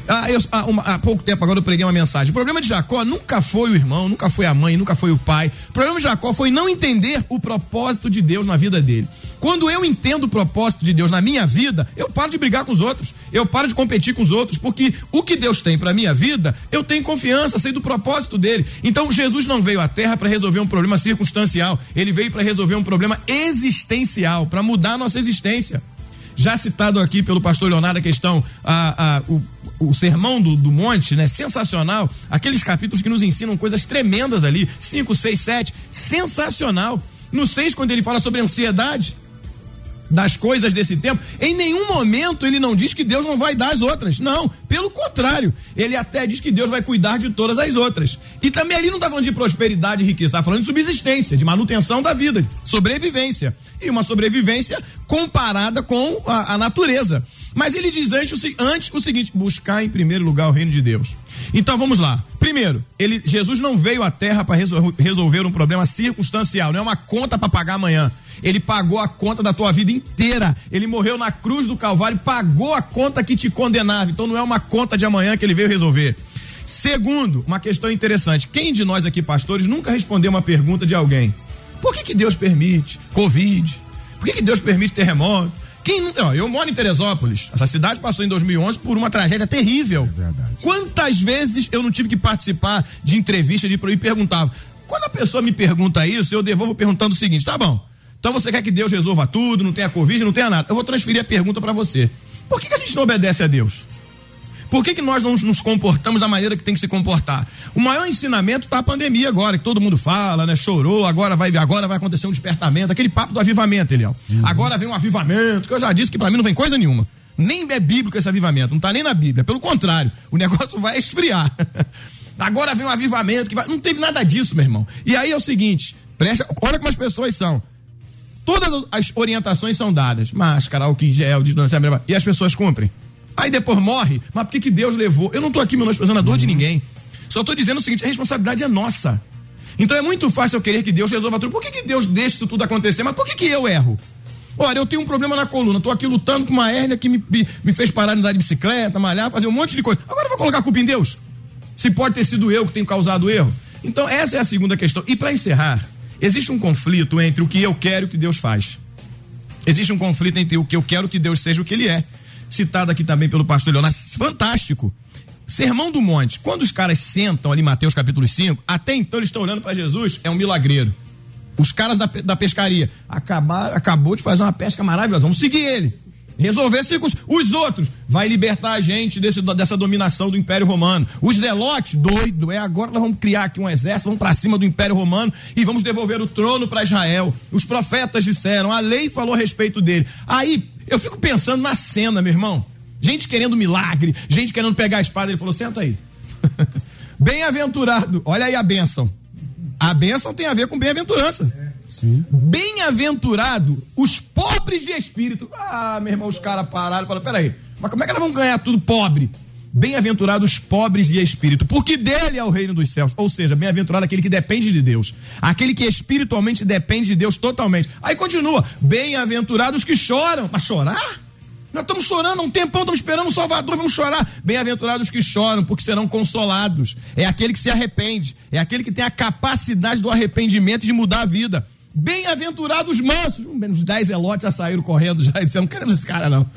Ah, eu, ah, uma, há pouco tempo agora eu preguei uma mensagem. O problema de Jacó nunca foi o irmão, nunca foi a mãe, nunca foi o pai. O problema de Jacó foi não entender o propósito de Deus na vida dele. Quando eu entendo o propósito de Deus na minha vida, eu paro de brigar com os outros, eu paro de competir com os outros, porque o que Deus tem para minha vida, eu tenho confiança, sei do propósito dele. Então Jesus não veio à terra para resolver um problema circunstancial, ele veio para resolver um problema existencial, para mudar a nossa existência já citado aqui pelo pastor Leonardo a questão, a, a, o, o sermão do, do monte, né? Sensacional. Aqueles capítulos que nos ensinam coisas tremendas ali. 5, 6, 7. Sensacional. No 6, quando ele fala sobre ansiedade das coisas desse tempo, em nenhum momento ele não diz que Deus não vai dar as outras. Não, pelo contrário, ele até diz que Deus vai cuidar de todas as outras. E também ali não está falando de prosperidade e riqueza, está falando de subsistência, de manutenção da vida, sobrevivência. E uma sobrevivência comparada com a, a natureza. Mas ele diz antes, antes o seguinte: buscar em primeiro lugar o reino de Deus. Então vamos lá. Primeiro, ele, Jesus não veio à terra para resolver um problema circunstancial, não é uma conta para pagar amanhã. Ele pagou a conta da tua vida inteira. Ele morreu na cruz do Calvário, pagou a conta que te condenava. Então não é uma conta de amanhã que ele veio resolver. Segundo, uma questão interessante. Quem de nós aqui, pastores, nunca respondeu uma pergunta de alguém? Por que, que Deus permite Covid? Por que, que Deus permite terremoto? Quem, ó, eu moro em Teresópolis. Essa cidade passou em 2011 por uma tragédia terrível. É verdade. Quantas vezes eu não tive que participar de entrevista de e perguntava. Quando a pessoa me pergunta isso, eu devolvo perguntando o seguinte: tá bom. Então você quer que Deus resolva tudo, não tenha Covid, não tenha nada. Eu vou transferir a pergunta para você. Por que, que a gente não obedece a Deus? Por que, que nós não nos comportamos da maneira que tem que se comportar? O maior ensinamento está a pandemia agora, que todo mundo fala, né? Chorou, agora vai agora vai acontecer um despertamento, aquele papo do avivamento, Eliel. Uhum. Agora vem um avivamento, que eu já disse que para mim não vem coisa nenhuma. Nem é bíblico esse avivamento, não está nem na Bíblia. Pelo contrário, o negócio vai esfriar. agora vem um avivamento que vai. Não teve nada disso, meu irmão. E aí é o seguinte, presta, olha como as pessoas são. Todas as orientações são dadas. Máscara, álcool em gel, distanciamento. E as pessoas cumprem. Aí depois morre. Mas por que, que Deus levou? Eu não estou aqui menosprezando a dor de ninguém. Só estou dizendo o seguinte: a responsabilidade é nossa. Então é muito fácil eu querer que Deus resolva tudo. Por que, que Deus deixa isso tudo acontecer? Mas por que, que eu erro? Olha, eu tenho um problema na coluna, estou aqui lutando com uma hérnia que me, me fez parar de andar de bicicleta, malhar, fazer um monte de coisa. Agora eu vou colocar a culpa em Deus? Se pode ter sido eu que tenho causado o erro? Então, essa é a segunda questão. E para encerrar, existe um conflito entre o que eu quero e o que Deus faz. Existe um conflito entre o que eu quero que Deus seja o que Ele é citado aqui também pelo pastor Leonardo, fantástico. Sermão do Monte, quando os caras sentam ali, Mateus capítulo 5, até então eles estão olhando para Jesus, é um milagreiro. Os caras da, da pescaria acabar, acabou de fazer uma pesca maravilhosa, vamos seguir ele. Resolver circos. Os outros, vai libertar a gente desse, dessa dominação do Império Romano. Os zelotes, doido, é agora nós vamos criar aqui um exército, vamos para cima do Império Romano e vamos devolver o trono para Israel. Os profetas disseram, a lei falou a respeito dele. Aí eu fico pensando na cena, meu irmão. Gente querendo milagre, gente querendo pegar a espada. Ele falou: senta aí. Bem-aventurado. Olha aí a bênção. A bênção tem a ver com bem-aventurança. Bem-aventurado os pobres de espírito. Ah, meu irmão, os caras pararam e falaram: peraí, mas como é que nós vamos ganhar tudo pobre? Bem-aventurados os pobres de espírito, porque dele é o reino dos céus. Ou seja, bem-aventurado aquele que depende de Deus, aquele que espiritualmente depende de Deus totalmente. Aí continua: bem-aventurados que choram. Mas chorar? Nós estamos chorando há um tempão, estamos esperando um Salvador, vamos chorar. Bem-aventurados que choram, porque serão consolados. É aquele que se arrepende, é aquele que tem a capacidade do arrependimento de mudar a vida. Bem-aventurados mansos. Os dez elotes já saíram correndo já disseram: não queremos esse cara, não.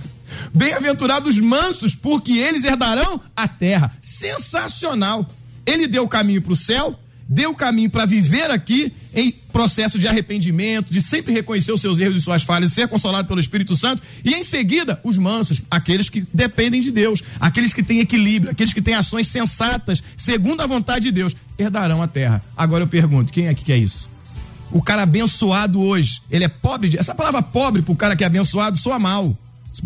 Bem-aventurados mansos, porque eles herdarão a terra. Sensacional. Ele deu o caminho para o céu, deu o caminho para viver aqui em processo de arrependimento, de sempre reconhecer os seus erros e suas falhas, ser consolado pelo Espírito Santo, e em seguida, os mansos, aqueles que dependem de Deus, aqueles que têm equilíbrio, aqueles que têm ações sensatas, segundo a vontade de Deus, herdarão a terra. Agora eu pergunto, quem é que quer isso? O cara abençoado hoje, ele é pobre? De... Essa palavra pobre para o cara que é abençoado soa mal.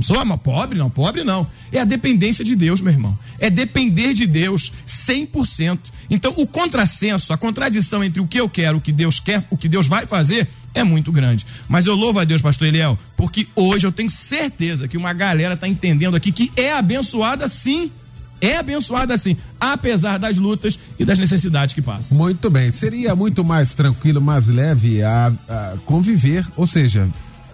Soa mal, pobre não, pobre não. É a dependência de Deus, meu irmão. É depender de Deus 100%. Então, o contrassenso, a contradição entre o que eu quero, o que Deus quer, o que Deus vai fazer, é muito grande. Mas eu louvo a Deus, pastor Eliel, porque hoje eu tenho certeza que uma galera está entendendo aqui que é abençoada sim. É abençoada sim, apesar das lutas e das necessidades que passa. Muito bem. Seria muito mais tranquilo, mais leve a, a conviver, ou seja,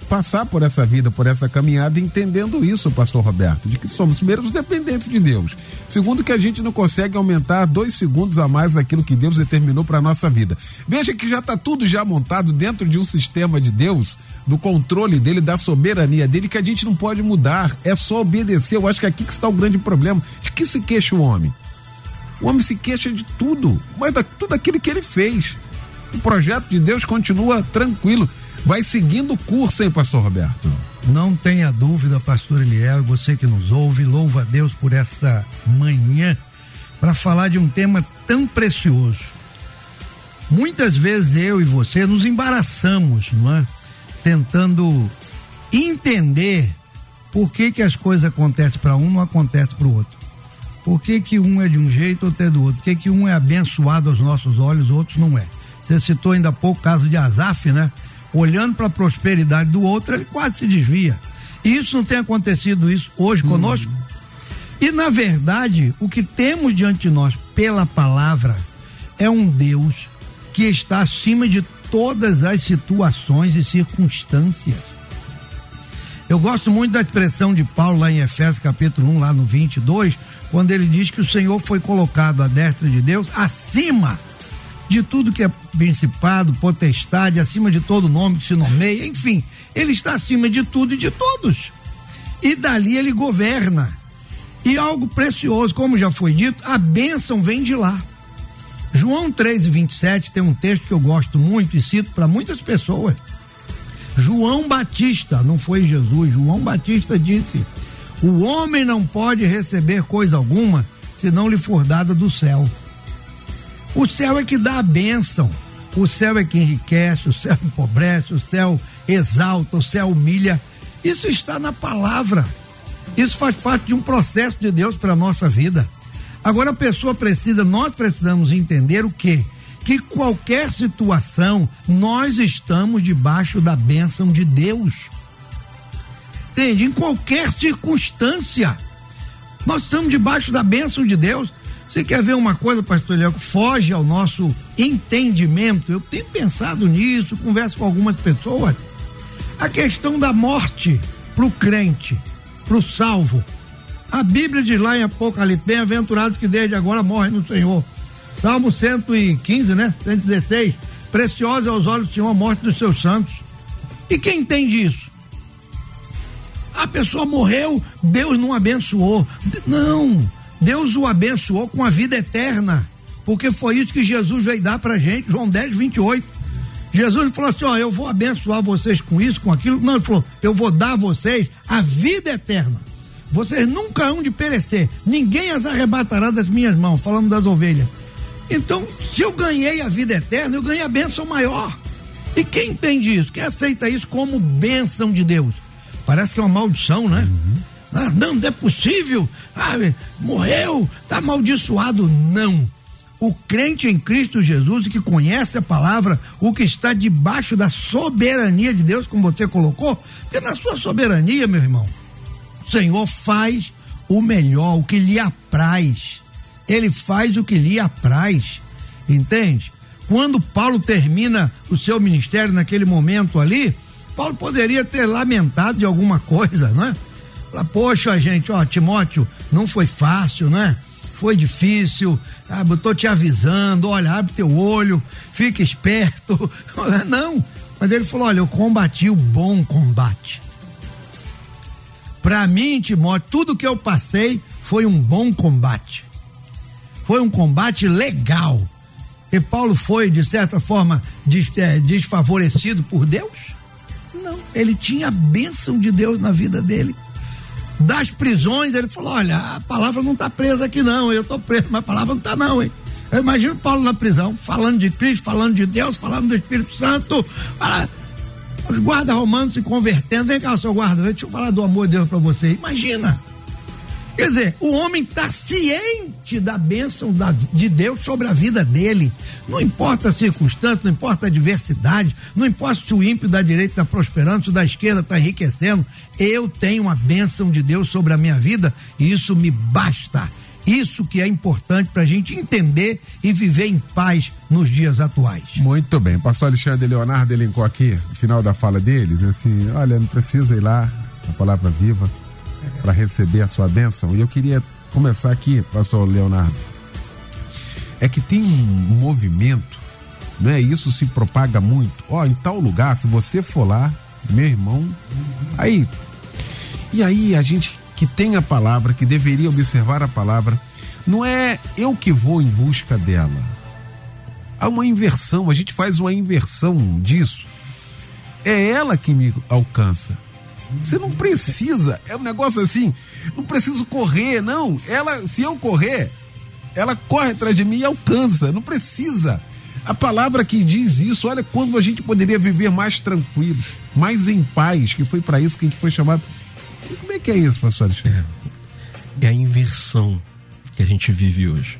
passar por essa vida, por essa caminhada, entendendo isso, pastor Roberto, de que somos primeiro os dependentes de Deus. Segundo, que a gente não consegue aumentar dois segundos a mais daquilo que Deus determinou para nossa vida. Veja que já está tudo já montado dentro de um sistema de Deus, do controle dele, da soberania dele, que a gente não pode mudar. É só obedecer. Eu acho que aqui que está o grande problema. De que se queixa o homem? O homem se queixa de tudo, mas da, tudo aquilo que ele fez. O projeto de Deus continua tranquilo vai seguindo o curso, hein, pastor Roberto? Não tenha dúvida, pastor Eliel, você que nos ouve, louva a Deus por esta manhã para falar de um tema tão precioso. Muitas vezes eu e você nos embaraçamos, não é? Tentando entender por que que as coisas acontecem para um não acontecem para o outro. Por que que um é de um jeito, outro é do outro? Por que que um é abençoado aos nossos olhos, outros não é? Você citou ainda há pouco o caso de Azaf, né? Olhando para a prosperidade do outro, ele quase se desvia. E isso não tem acontecido isso hoje hum. conosco? E na verdade, o que temos diante de nós pela palavra é um Deus que está acima de todas as situações e circunstâncias. Eu gosto muito da expressão de Paulo lá em Efésios capítulo 1, lá no 22, quando ele diz que o Senhor foi colocado à destra de Deus acima de tudo que é principado, potestade, acima de todo nome que se nomeia, enfim, ele está acima de tudo e de todos. E dali ele governa. E algo precioso, como já foi dito, a bênção vem de lá. João 3, 27 tem um texto que eu gosto muito e cito para muitas pessoas. João Batista, não foi Jesus, João Batista disse: O homem não pode receber coisa alguma se não lhe for dada do céu. O céu é que dá a bênção. O céu é que enriquece, o céu empobrece, o céu exalta, o céu humilha. Isso está na palavra. Isso faz parte de um processo de Deus para a nossa vida. Agora a pessoa precisa, nós precisamos entender o quê? Que qualquer situação, nós estamos debaixo da bênção de Deus. Entende? Em qualquer circunstância, nós estamos debaixo da bênção de Deus. Você quer ver uma coisa, pastor Léo, que foge ao nosso entendimento? Eu tenho pensado nisso, converso com algumas pessoas. A questão da morte para o crente, para o salvo. A Bíblia diz lá em Apocalipse: bem-aventurados que desde agora morrem no Senhor. Salmo 115, né? 116. Preciosa aos olhos do Senhor a morte dos seus santos. E quem entende isso? A pessoa morreu, Deus não abençoou. Não. Deus o abençoou com a vida eterna, porque foi isso que Jesus veio dar pra gente, João 10, 28. Jesus falou assim: Ó, eu vou abençoar vocês com isso, com aquilo. Não, ele falou: Eu vou dar a vocês a vida eterna. Vocês nunca hão de perecer, ninguém as arrebatará das minhas mãos, falando das ovelhas. Então, se eu ganhei a vida eterna, eu ganhei a bênção maior. E quem entende isso? Quem aceita isso como bênção de Deus? Parece que é uma maldição, né? Uhum. Ah, não, não é possível. Ah, morreu, está amaldiçoado. Não. O crente em Cristo Jesus que conhece a palavra, o que está debaixo da soberania de Deus, como você colocou, porque na sua soberania, meu irmão, o Senhor faz o melhor, o que lhe apraz. Ele faz o que lhe apraz. Entende? Quando Paulo termina o seu ministério naquele momento ali, Paulo poderia ter lamentado de alguma coisa, né? Falar, poxa, gente, ó, Timóteo, não foi fácil, né? Foi difícil, ah, tô te avisando, olha, abre teu olho, fica esperto. Não, mas ele falou: olha, eu combati o bom combate. Para mim, Timóteo, tudo que eu passei foi um bom combate. Foi um combate legal. E Paulo foi, de certa forma, é, desfavorecido por Deus? Não. Ele tinha a bênção de Deus na vida dele. Das prisões, ele falou: olha, a palavra não está presa aqui, não. Eu estou preso, mas a palavra não está, não, hein? Eu imagino Paulo na prisão, falando de Cristo, falando de Deus, falando do Espírito Santo. Fala, os guardas romanos se convertendo. Vem cá, seu guarda, deixa eu falar do amor de Deus para você. Imagina. Quer dizer, o homem está ciente da bênção da, de Deus sobre a vida dele. Não importa a circunstância, não importa a adversidade, não importa se o ímpio da direita está prosperando, se o da esquerda está enriquecendo. Eu tenho a bênção de Deus sobre a minha vida e isso me basta. Isso que é importante para a gente entender e viver em paz nos dias atuais. Muito bem. Pastor Alexandre Leonardo elencou aqui, no final da fala deles, assim: olha, não precisa ir lá, a palavra viva para receber a sua bênção. E eu queria começar aqui, pastor Leonardo. É que tem um movimento, né? Isso se propaga muito. Ó, em tal lugar, se você for lá, meu irmão, aí. E aí a gente que tem a palavra, que deveria observar a palavra, não é eu que vou em busca dela. Há uma inversão, a gente faz uma inversão disso. É ela que me alcança. Você não precisa, é um negócio assim, não preciso correr, não. Ela, se eu correr, ela corre atrás de mim e alcança, não precisa. A palavra que diz isso, olha quando a gente poderia viver mais tranquilo, mais em paz, que foi para isso que a gente foi chamado. E como é que é isso, pastor Alexandre? É, é a inversão que a gente vive hoje.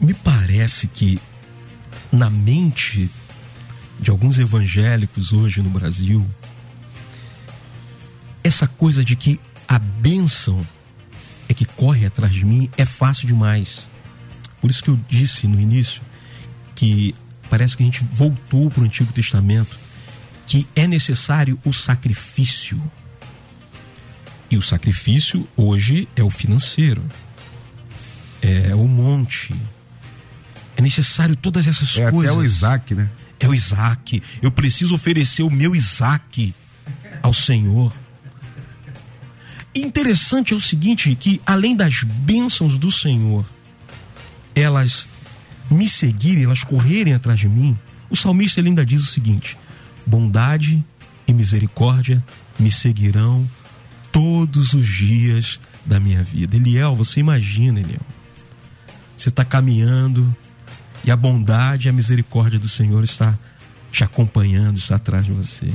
Me parece que na mente de alguns evangélicos hoje no Brasil, essa coisa de que a bênção é que corre atrás de mim é fácil demais. Por isso que eu disse no início que parece que a gente voltou para o Antigo Testamento, que é necessário o sacrifício. E o sacrifício hoje é o financeiro, é o monte. É necessário todas essas é coisas. É o Isaac, né? É o Isaac. Eu preciso oferecer o meu Isaac ao Senhor interessante é o seguinte, que além das bênçãos do Senhor, elas me seguirem, elas correrem atrás de mim, o salmista ainda diz o seguinte: bondade e misericórdia me seguirão todos os dias da minha vida. Eliel, você imagina, Eliel. Você está caminhando e a bondade e a misericórdia do Senhor está te acompanhando, está atrás de você.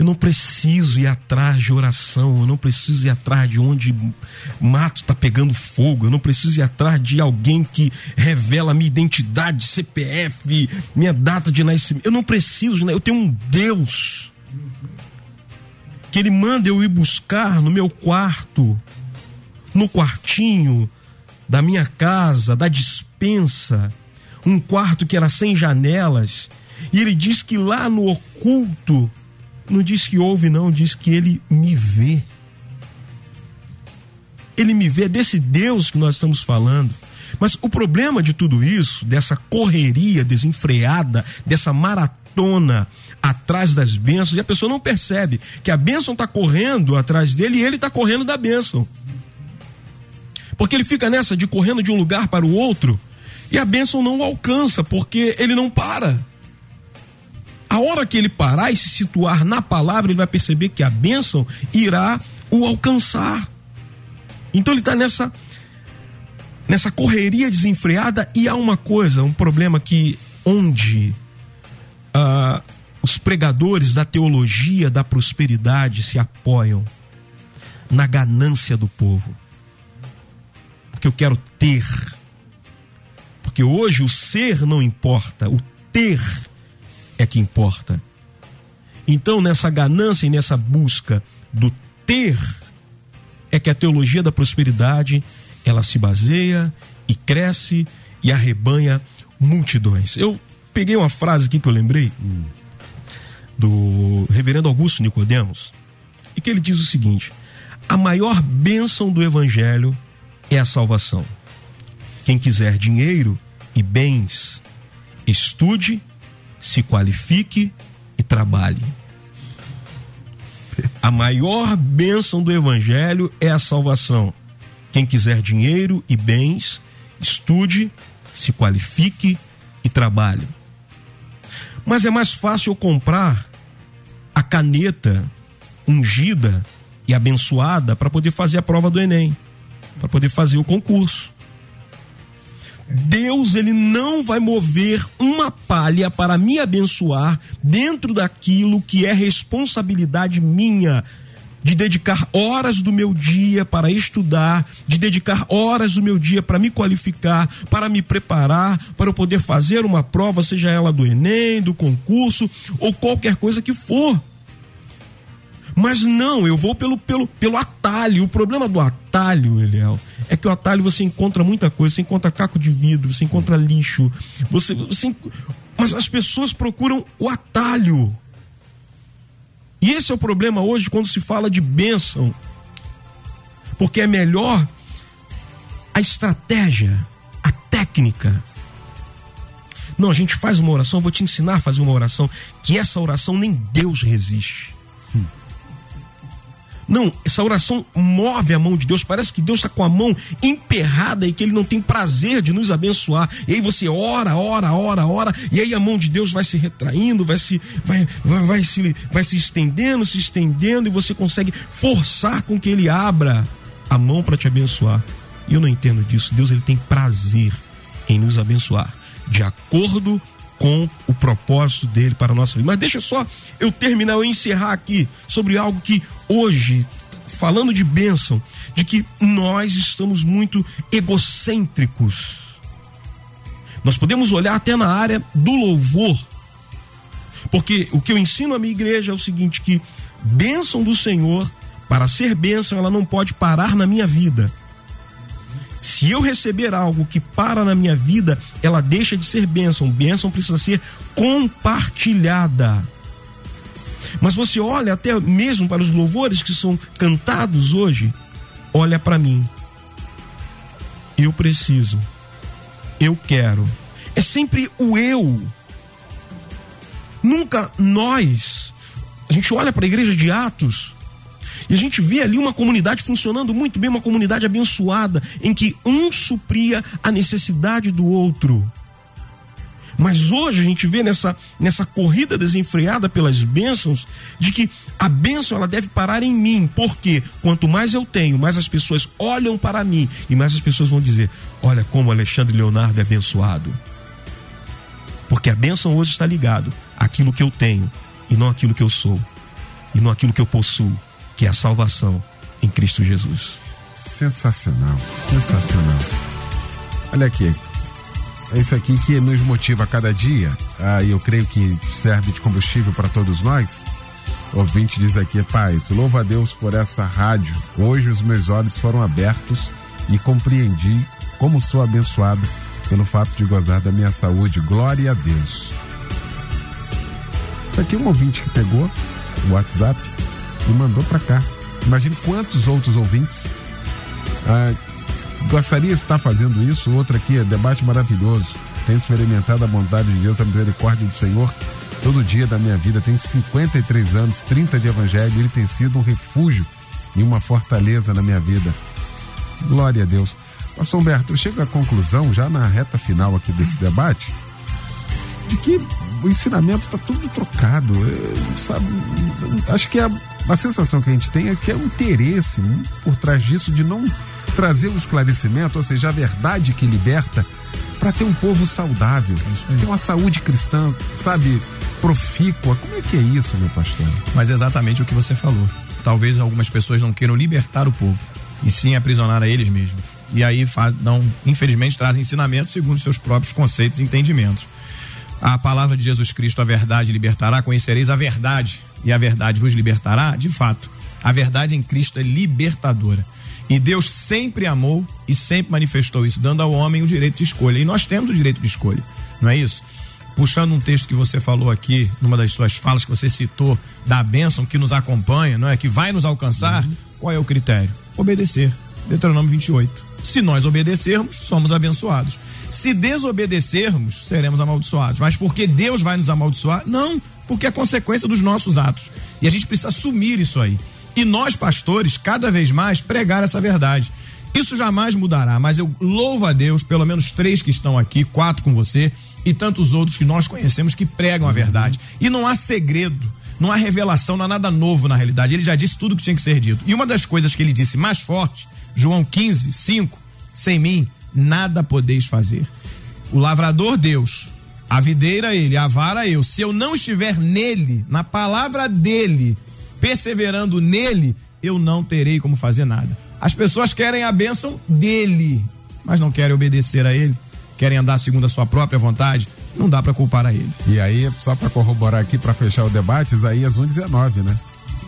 Eu não preciso ir atrás de oração, eu não preciso ir atrás de onde mato está pegando fogo, eu não preciso ir atrás de alguém que revela minha identidade, CPF, minha data de nascimento. Eu não preciso, né? eu tenho um Deus que Ele manda eu ir buscar no meu quarto, no quartinho da minha casa, da dispensa, um quarto que era sem janelas, e Ele diz que lá no oculto não diz que ouve, não, diz que ele me vê. Ele me vê, é desse Deus que nós estamos falando. Mas o problema de tudo isso, dessa correria desenfreada, dessa maratona atrás das bênçãos, e a pessoa não percebe que a bênção está correndo atrás dele e ele está correndo da bênção. Porque ele fica nessa de correndo de um lugar para o outro e a bênção não o alcança, porque ele não para. A hora que ele parar e se situar na palavra, ele vai perceber que a bênção irá o alcançar. Então ele está nessa nessa correria desenfreada e há uma coisa, um problema que onde uh, os pregadores da teologia da prosperidade se apoiam na ganância do povo. Porque eu quero ter. Porque hoje o ser não importa, o ter é que importa. Então, nessa ganância e nessa busca do ter, é que a teologia da prosperidade ela se baseia e cresce e arrebanha multidões. Eu peguei uma frase aqui que eu lembrei do reverendo Augusto Nicodemos e que ele diz o seguinte: a maior bênção do evangelho é a salvação. Quem quiser dinheiro e bens, estude, se qualifique e trabalhe. A maior bênção do evangelho é a salvação. Quem quiser dinheiro e bens, estude, se qualifique e trabalhe. Mas é mais fácil comprar a caneta ungida e abençoada para poder fazer a prova do Enem, para poder fazer o concurso. Deus ele não vai mover uma palha para me abençoar dentro daquilo que é responsabilidade minha de dedicar horas do meu dia para estudar, de dedicar horas do meu dia para me qualificar, para me preparar, para eu poder fazer uma prova, seja ela do Enem, do concurso ou qualquer coisa que for. Mas não, eu vou pelo, pelo, pelo atalho. O problema do atalho, Eliel, é que o atalho você encontra muita coisa. Você encontra caco de vidro, você encontra lixo. Você, você, mas as pessoas procuram o atalho. E esse é o problema hoje quando se fala de bênção. Porque é melhor a estratégia, a técnica. Não, a gente faz uma oração, vou te ensinar a fazer uma oração, que essa oração nem Deus resiste. Não, essa oração move a mão de Deus. Parece que Deus está com a mão emperrada e que Ele não tem prazer de nos abençoar. E aí você ora, ora, ora, ora, e aí a mão de Deus vai se retraindo, vai se, vai, vai, vai se, vai se estendendo, se estendendo, e você consegue forçar com que Ele abra a mão para te abençoar. E eu não entendo disso. Deus ele tem prazer em nos abençoar, de acordo com o propósito dele para a nossa vida. Mas deixa só eu terminar, eu encerrar aqui sobre algo que hoje, falando de bênção, de que nós estamos muito egocêntricos. Nós podemos olhar até na área do louvor, porque o que eu ensino à minha igreja é o seguinte: que bênção do Senhor, para ser bênção, ela não pode parar na minha vida. Se eu receber algo que para na minha vida, ela deixa de ser bênção. Bênção precisa ser compartilhada. Mas você olha até mesmo para os louvores que são cantados hoje, olha para mim. Eu preciso. Eu quero. É sempre o eu. Nunca nós. A gente olha para a igreja de Atos, e a gente vê ali uma comunidade funcionando muito bem, uma comunidade abençoada, em que um supria a necessidade do outro. Mas hoje a gente vê nessa, nessa corrida desenfreada pelas bênçãos, de que a bênção ela deve parar em mim, porque quanto mais eu tenho, mais as pessoas olham para mim e mais as pessoas vão dizer: Olha como Alexandre Leonardo é abençoado. Porque a bênção hoje está ligado àquilo que eu tenho e não àquilo que eu sou, e não àquilo que eu possuo que é a salvação em Cristo Jesus. Sensacional, sensacional. Olha aqui, é isso aqui que nos motiva a cada dia, ah, e eu creio que serve de combustível para todos nós. O ouvinte diz aqui, paz, louva a Deus por essa rádio. Hoje os meus olhos foram abertos e compreendi como sou abençoado pelo fato de gozar da minha saúde. Glória a Deus. Isso aqui é um ouvinte que pegou o WhatsApp e mandou para cá. Imagine quantos outros ouvintes ah, gostaria de estar fazendo isso. Outro aqui, é debate maravilhoso. Tenho experimentado a bondade de Deus, a misericórdia do Senhor todo dia da minha vida. Tenho 53 anos, 30 de evangelho. Ele tem sido um refúgio e uma fortaleza na minha vida. Glória a Deus. Pastor Humberto, eu chego à conclusão, já na reta final aqui desse debate, de que o ensinamento está tudo trocado. É, sabe? Acho que a, a sensação que a gente tem é que é um interesse por trás disso de não trazer o esclarecimento, ou seja, a verdade que liberta, para ter um povo saudável, ter uma saúde cristã, sabe, profícua. Como é que é isso, meu pastor? Mas é exatamente o que você falou. Talvez algumas pessoas não queiram libertar o povo, e sim aprisionar a eles mesmos. E aí faz, não, infelizmente trazem ensinamentos segundo seus próprios conceitos e entendimentos a palavra de Jesus Cristo, a verdade libertará, conhecereis a verdade e a verdade vos libertará, de fato. A verdade em Cristo é libertadora. E Deus sempre amou e sempre manifestou isso, dando ao homem o direito de escolha. E nós temos o direito de escolha, não é isso? Puxando um texto que você falou aqui, numa das suas falas que você citou, da bênção que nos acompanha, não é? Que vai nos alcançar, uhum. qual é o critério? Obedecer. Deuteronômio 28. Se nós obedecermos, somos abençoados. Se desobedecermos, seremos amaldiçoados. Mas porque Deus vai nos amaldiçoar? Não, porque é consequência dos nossos atos. E a gente precisa assumir isso aí. E nós, pastores, cada vez mais pregar essa verdade. Isso jamais mudará, mas eu louvo a Deus, pelo menos três que estão aqui, quatro com você, e tantos outros que nós conhecemos que pregam a verdade. E não há segredo, não há revelação, não há nada novo na realidade. Ele já disse tudo que tinha que ser dito. E uma das coisas que ele disse mais forte, João 15, 5, sem mim, nada podeis fazer. O lavrador Deus, a videira ele, a vara eu. Se eu não estiver nele, na palavra dele, perseverando nele, eu não terei como fazer nada. As pessoas querem a bênção dele, mas não querem obedecer a ele, querem andar segundo a sua própria vontade. Não dá para culpar a ele. E aí, só para corroborar aqui, para fechar o debate, Isaías 1,19, né?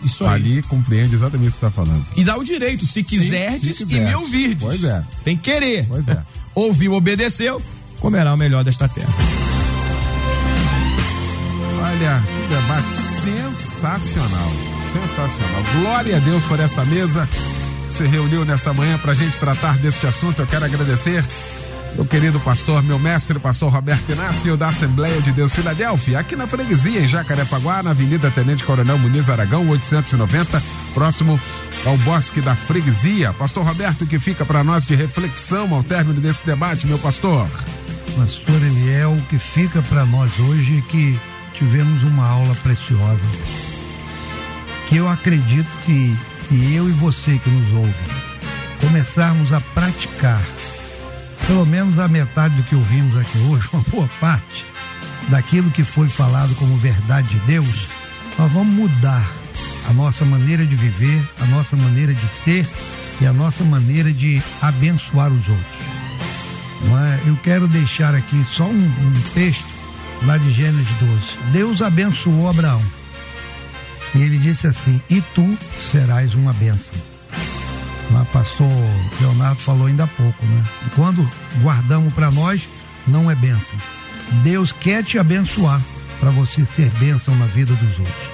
Isso aí. Ali compreende exatamente o que você está falando. E dá o direito, se quiserdes e me ouvirdes. Pois é. Tem que querer. Pois é. Ouviu, obedeceu, comerá o melhor desta terra. Olha, que debate sensacional. Sensacional. Glória a Deus por esta mesa se reuniu nesta manhã para a gente tratar deste assunto. Eu quero agradecer meu querido pastor, meu mestre, pastor Roberto Inácio, da Assembleia de Deus Filadélfia, aqui na freguesia, em Jacarepaguá, na Avenida Tenente Coronel Muniz Aragão, 890, próximo ao Bosque da Freguesia. Pastor Roberto, que fica para nós de reflexão ao término desse debate, meu pastor. Pastor Eliel, o que fica para nós hoje é que tivemos uma aula preciosa. Que eu acredito que se eu e você que nos ouve começarmos a praticar pelo menos a metade do que ouvimos aqui hoje, uma boa parte daquilo que foi falado como verdade de Deus, nós vamos mudar a nossa maneira de viver, a nossa maneira de ser e a nossa maneira de abençoar os outros. É? Eu quero deixar aqui só um, um texto lá de Gênesis 12. Deus abençoou Abraão. E ele disse assim: E tu serás uma bênção. O pastor Leonardo falou ainda há pouco, né? Quando guardamos para nós, não é bênção. Deus quer te abençoar para você ser bênção na vida dos outros.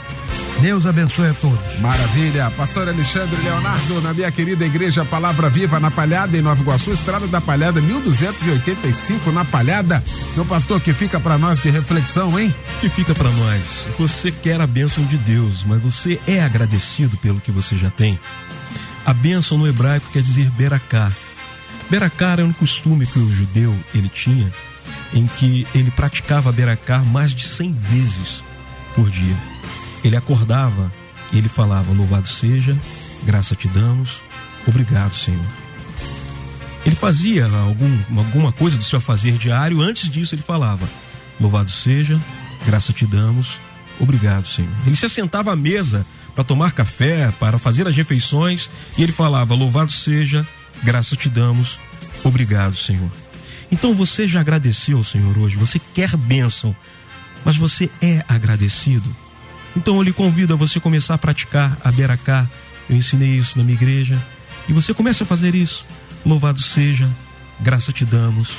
Deus abençoe a todos. Maravilha. Pastor Alexandre Leonardo, na minha querida igreja Palavra Viva, na Palhada, em Nova Iguaçu, Estrada da Palhada, 1285, na Palhada. Meu pastor, que fica para nós de reflexão, hein? Que fica para nós. Você quer a bênção de Deus, mas você é agradecido pelo que você já tem? A bênção no hebraico quer dizer beracá. Beracá era um costume que o judeu ele tinha, em que ele praticava beracá mais de 100 vezes por dia. Ele acordava e ele falava: Louvado seja, graça te damos, obrigado, Senhor. Ele fazia algum, alguma coisa do seu fazer diário, antes disso ele falava: Louvado seja, graça te damos, obrigado, Senhor. Ele se assentava à mesa para tomar café, para fazer as refeições, e ele falava: Louvado seja, graça te damos, obrigado, Senhor. Então você já agradeceu ao Senhor hoje, você quer bênção, mas você é agradecido. Então eu lhe convido a você começar a praticar a Beracá. Eu ensinei isso na minha igreja. E você começa a fazer isso. Louvado seja, graça te damos.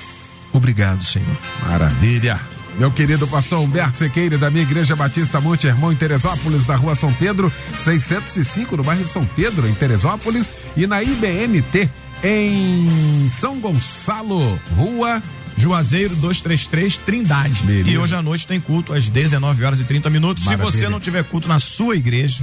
Obrigado, Senhor. Maravilha. Meu querido pastor Humberto Sequeira, da minha Igreja Batista Monte Hermão, em Teresópolis, na rua São Pedro, 605, no bairro São Pedro, em Teresópolis, e na IBNT, em São Gonçalo, rua Juazeiro 233 Trindade. Beleza. E hoje à noite tem culto às 19 horas e 30 minutos. Maravilha. Se você não tiver culto na sua igreja,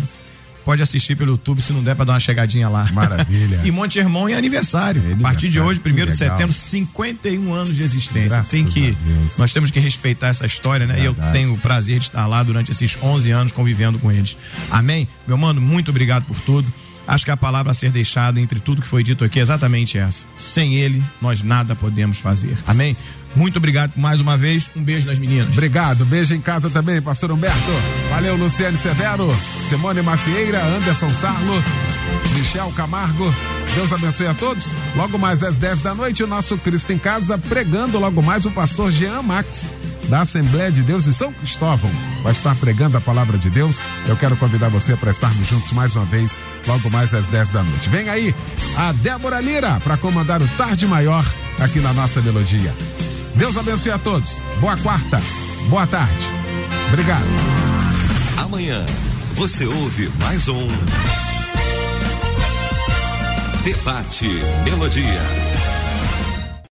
pode assistir pelo YouTube, se não der para dar uma chegadinha lá. Maravilha. e Monte Hermão é aniversário. É aniversário. A partir de hoje, 1 de setembro, 51 anos de existência. Graças tem que nós temos que respeitar essa história, né? Verdade. E eu tenho o prazer de estar lá durante esses 11 anos convivendo com eles. Amém? Meu mano, muito obrigado por tudo. Acho que a palavra a ser deixada entre tudo que foi dito aqui é exatamente essa. Sem ele, nós nada podemos fazer. Amém? Muito obrigado mais uma vez. Um beijo nas meninas. Obrigado. Beijo em casa também, pastor Humberto. Valeu, Luciane Severo, Simone Macieira, Anderson Sarlo, Michel Camargo. Deus abençoe a todos. Logo mais às 10 da noite, o nosso Cristo em Casa, pregando logo mais o pastor Jean Max da Assembleia de Deus em São Cristóvão, vai estar pregando a palavra de Deus. Eu quero convidar você para estarmos juntos mais uma vez, logo mais às 10 da noite. Vem aí a Débora Lira para comandar o Tarde Maior aqui na nossa melodia. Deus abençoe a todos. Boa quarta, boa tarde. Obrigado. Amanhã você ouve mais um Debate Melodia.